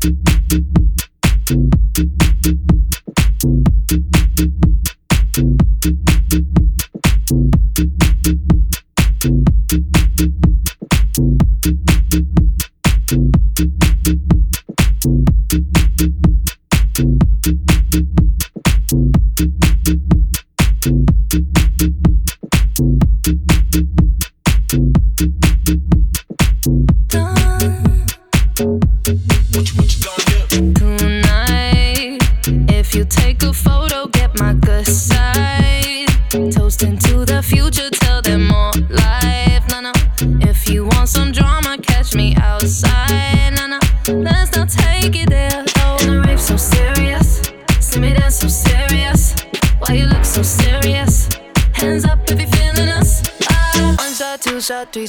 three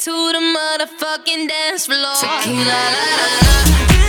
To the motherfucking dance floor. Tequila, la, la, la.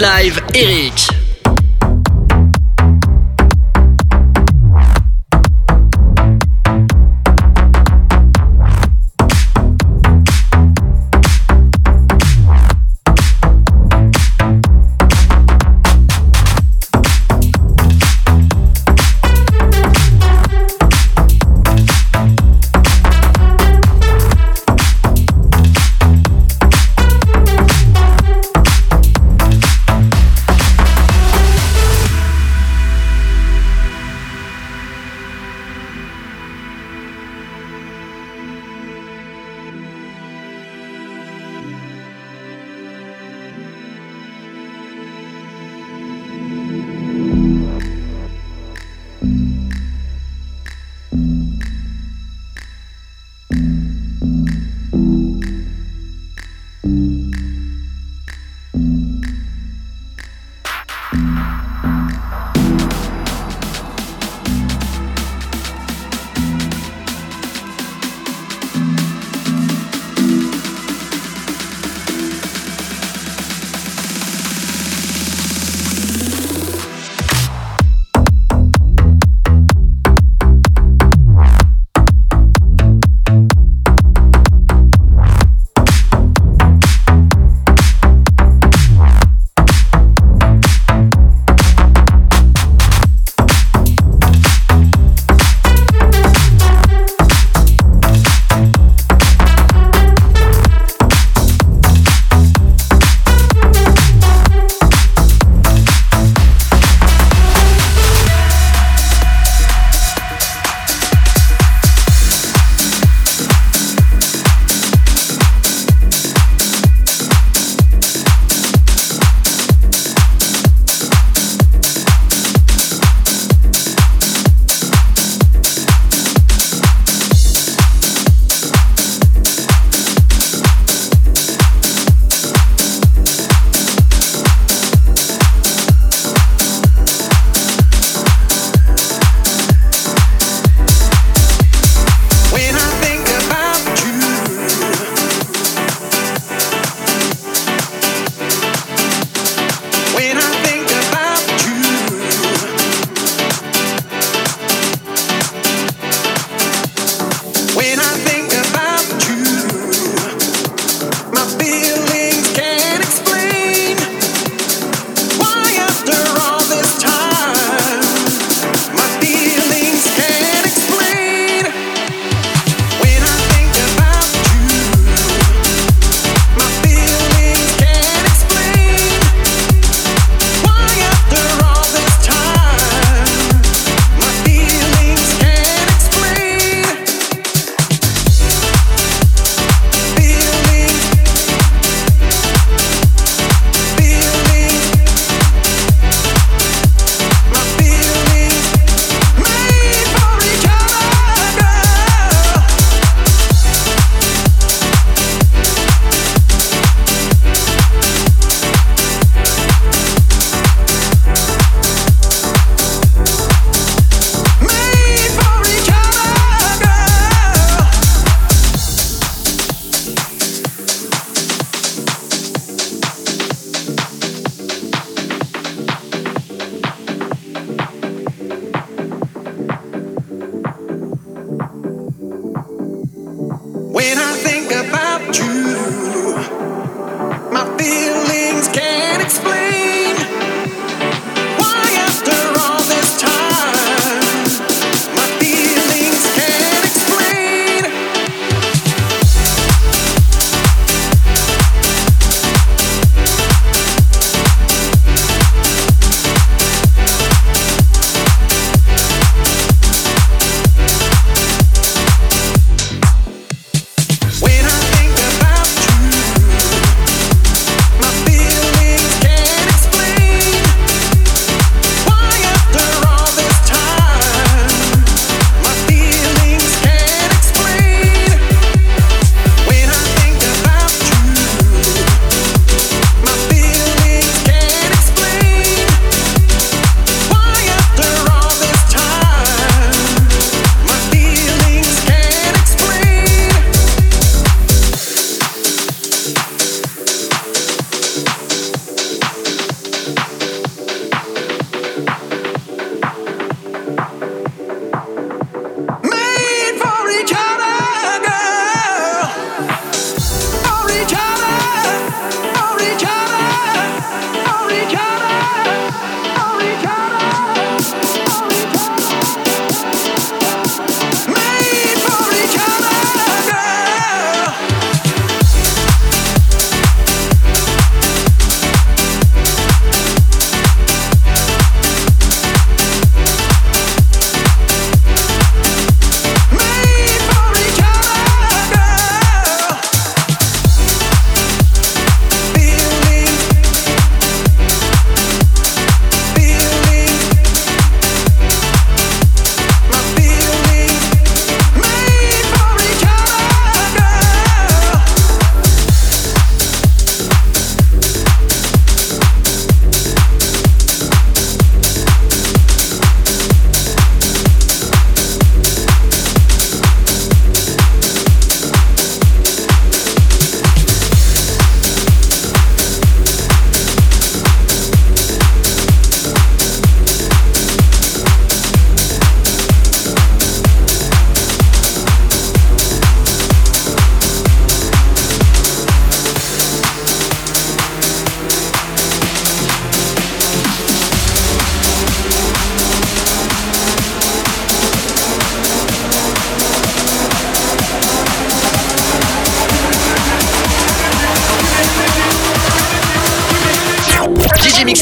Live, Eric.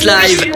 Live,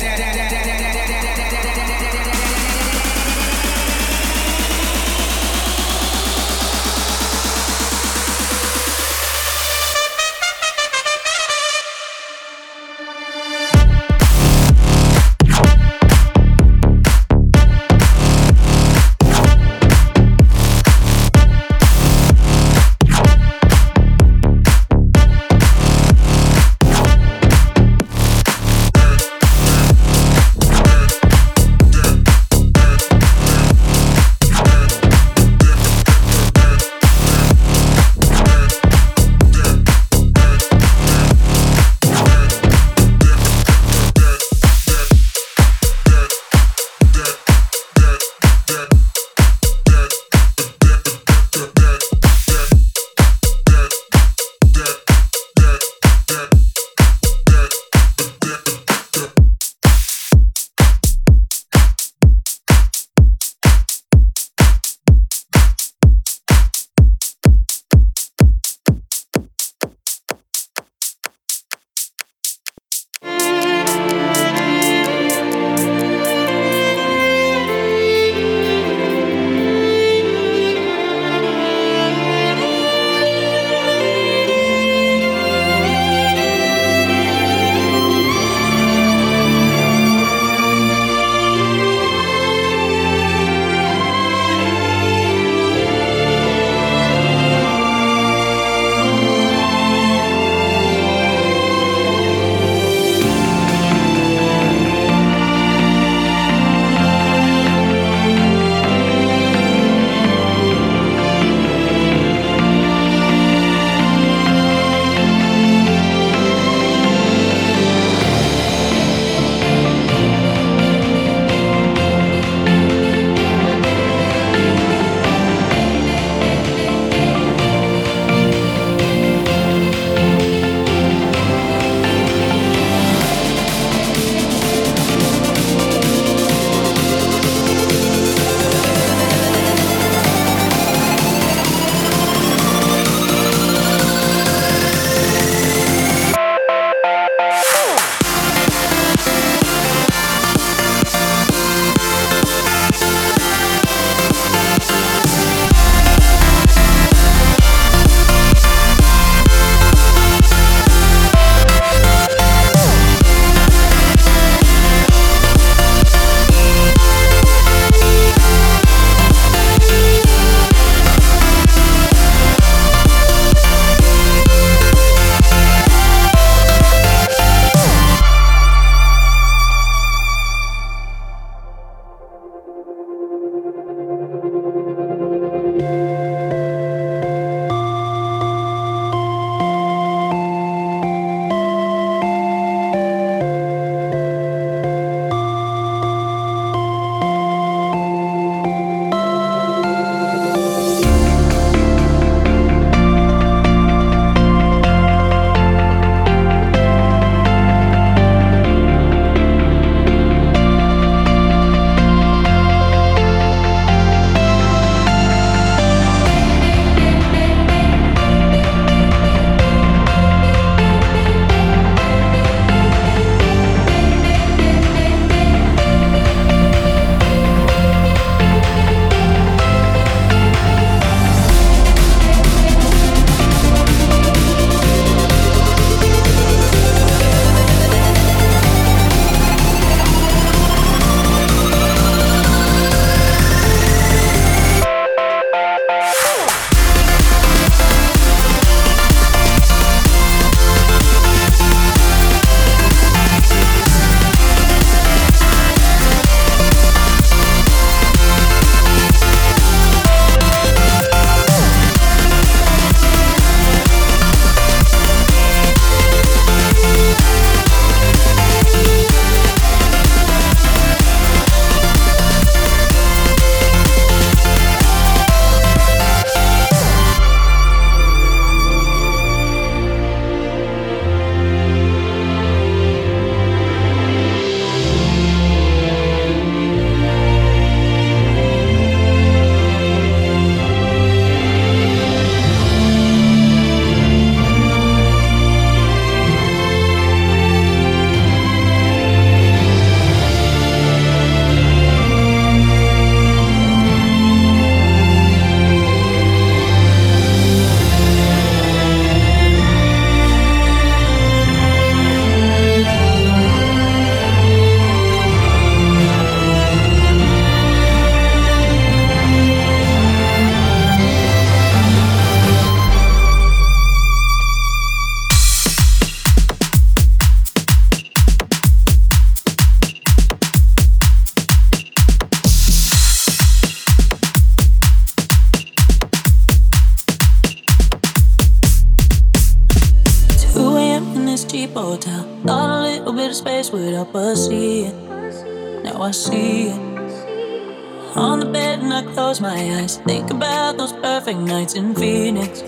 perfect nights in Phoenix.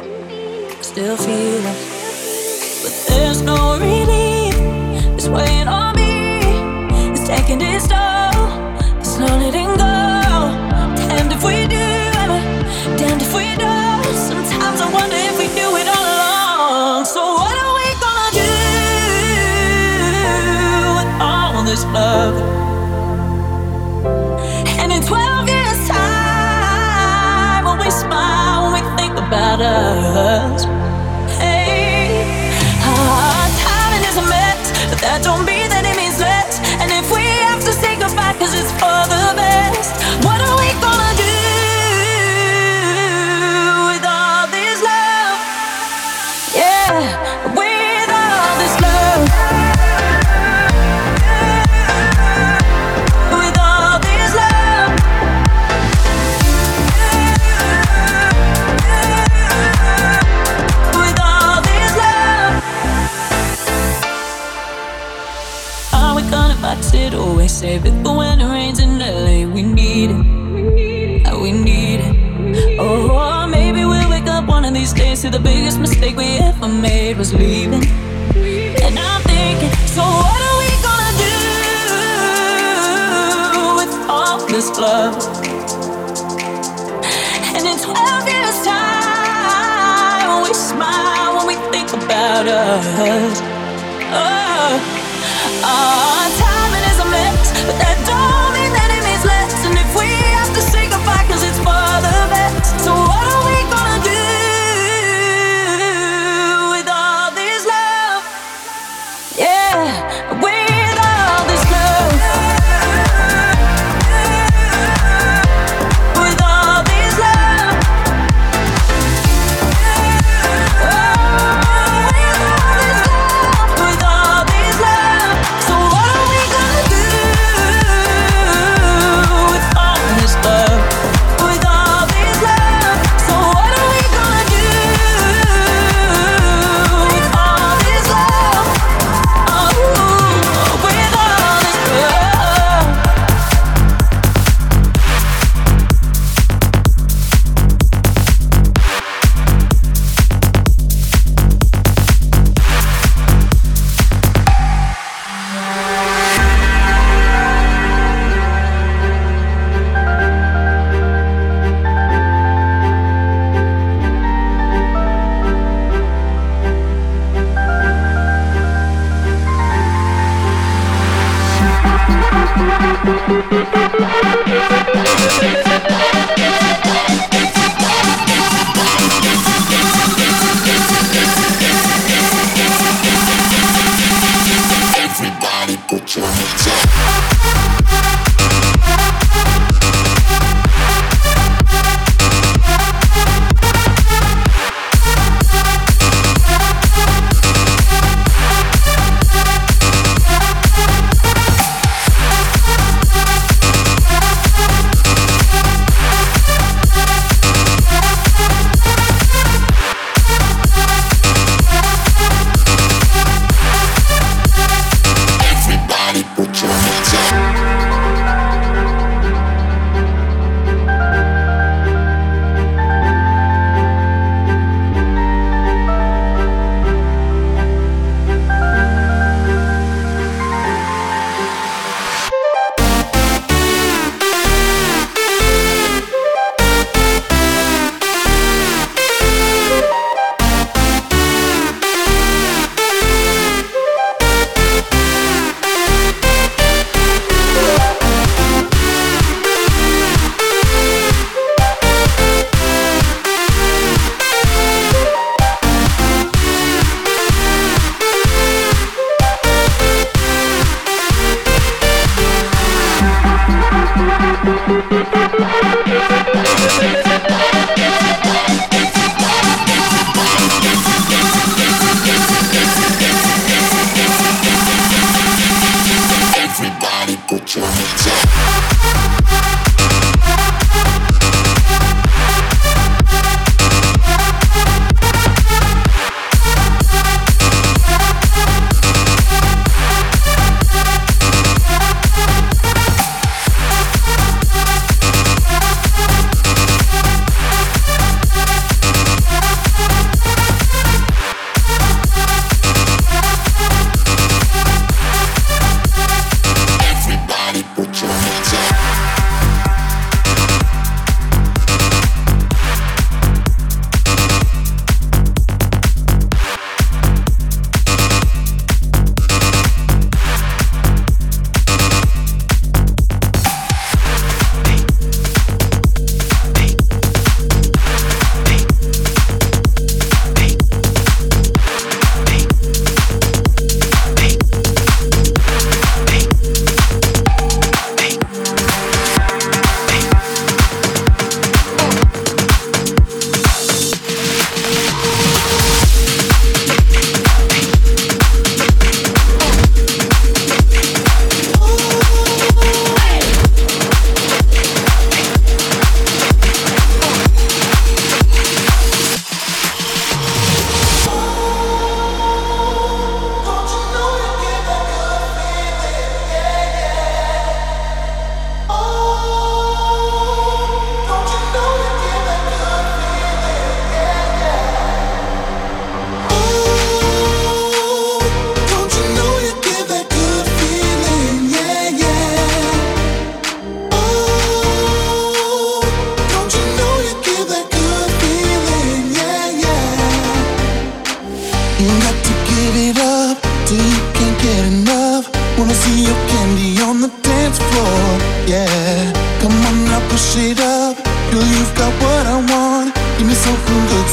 Still feel it. But there's no relief. It's weighing on me. It's taking its toll. It's not letting go. Damned if we do, damned if we don't. Sometimes I wonder if we do it all along. So what are we gonna do with all this love? Don't mean We gonna box it away? Save it for when it rains in LA. We need it. Uh, We need it. Oh, maybe we'll wake up one of these days to the biggest mistake we ever made was leaving. And I'm thinking, so what are we gonna do with all this love? And in 12 years' time, we smile, when we think about us, oh,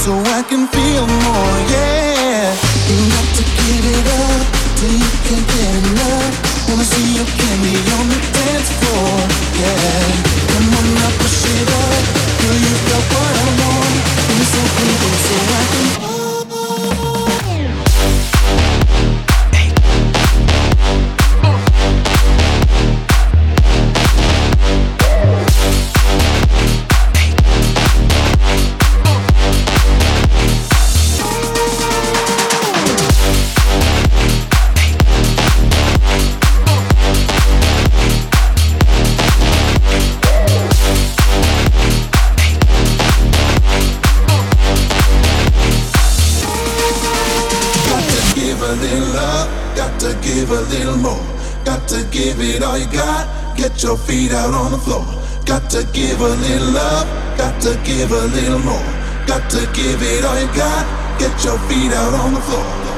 so I can feel more, yeah. You got to give it up till you can't get enough. Wanna see your candy on the dance floor, yeah. give a little love, got to give a little more. Got to give it all you got. Get your feet out on the floor.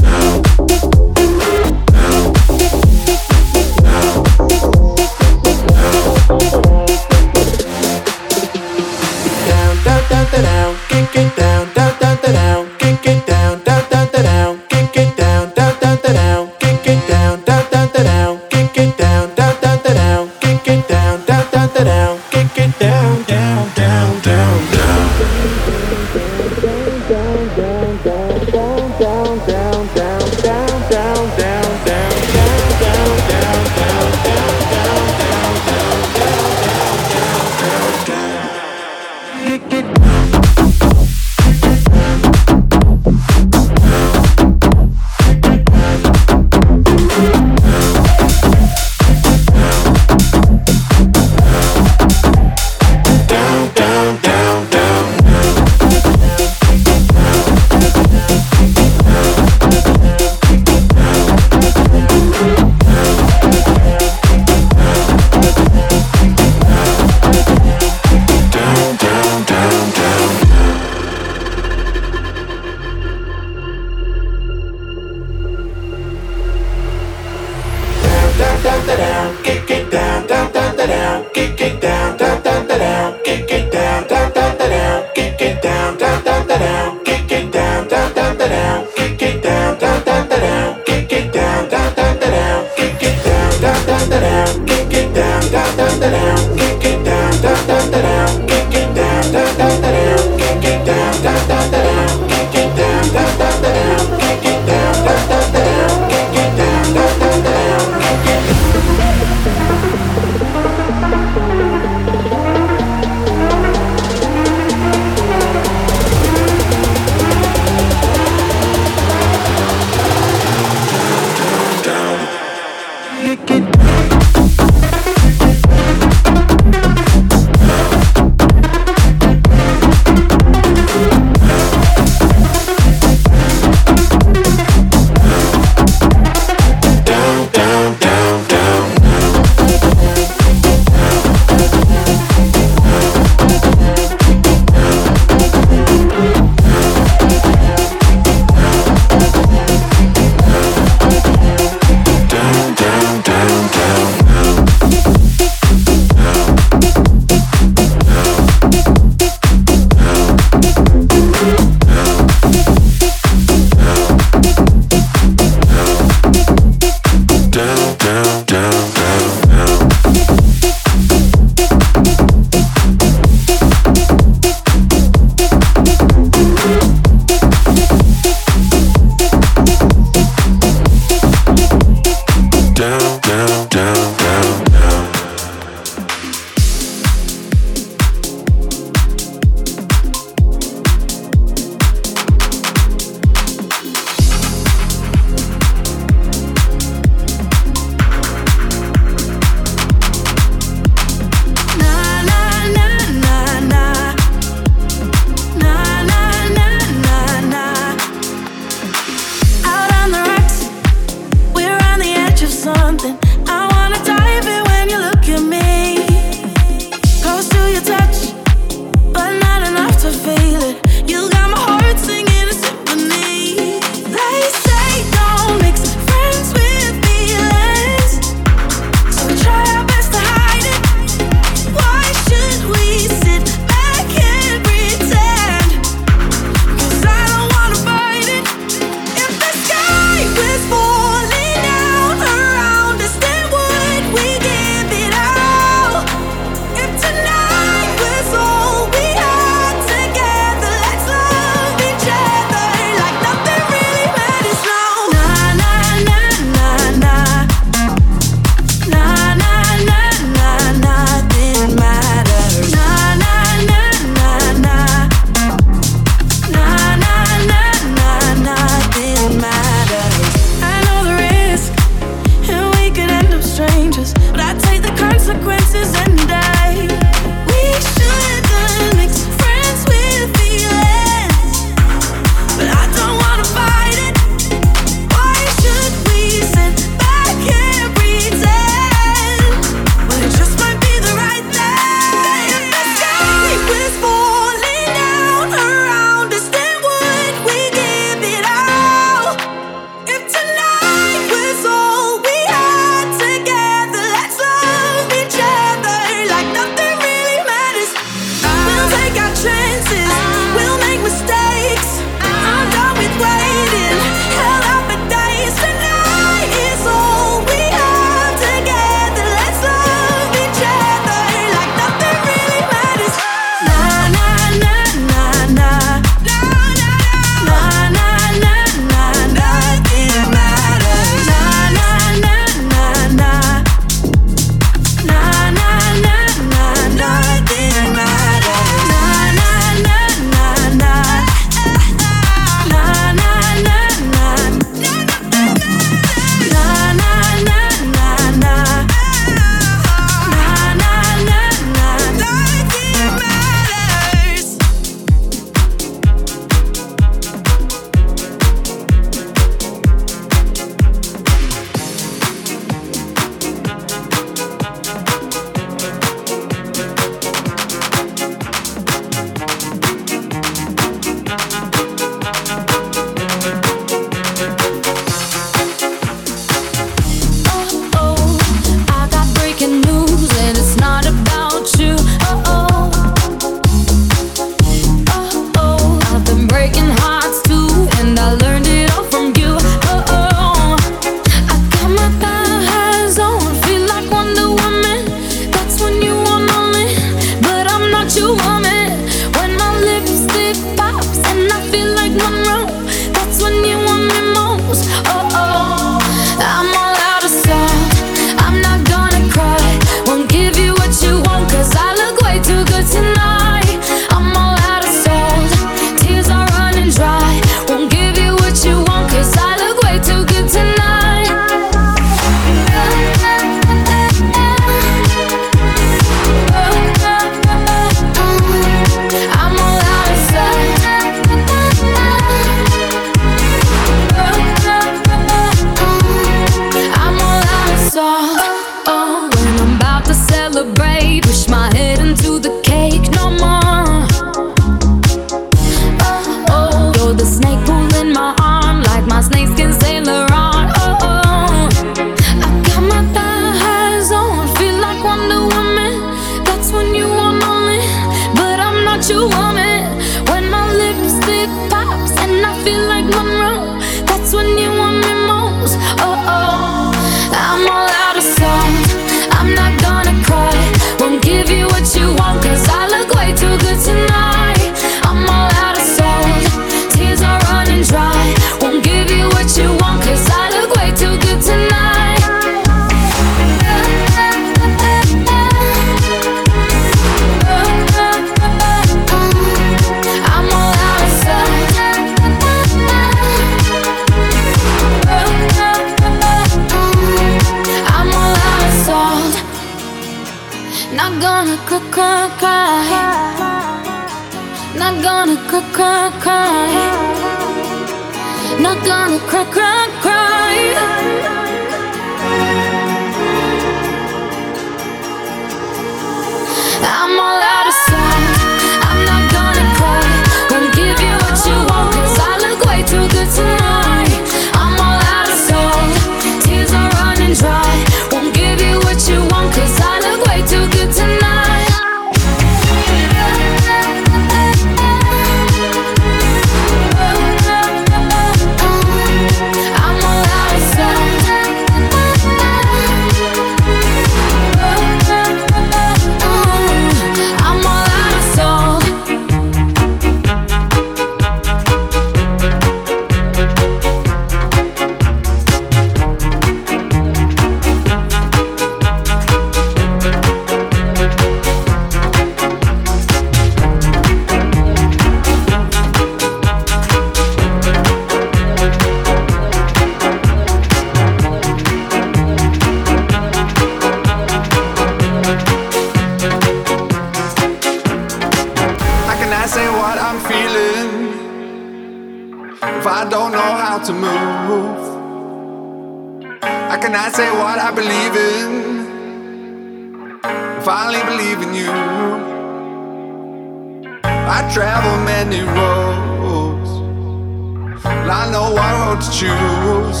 To choose.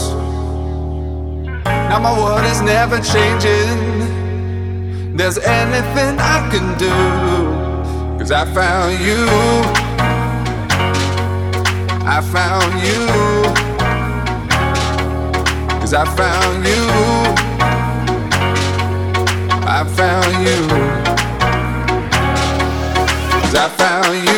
Now my world is never changing. There's anything I can do, cause I found you. I found you. Cause I found you. I found you. Cause I found you.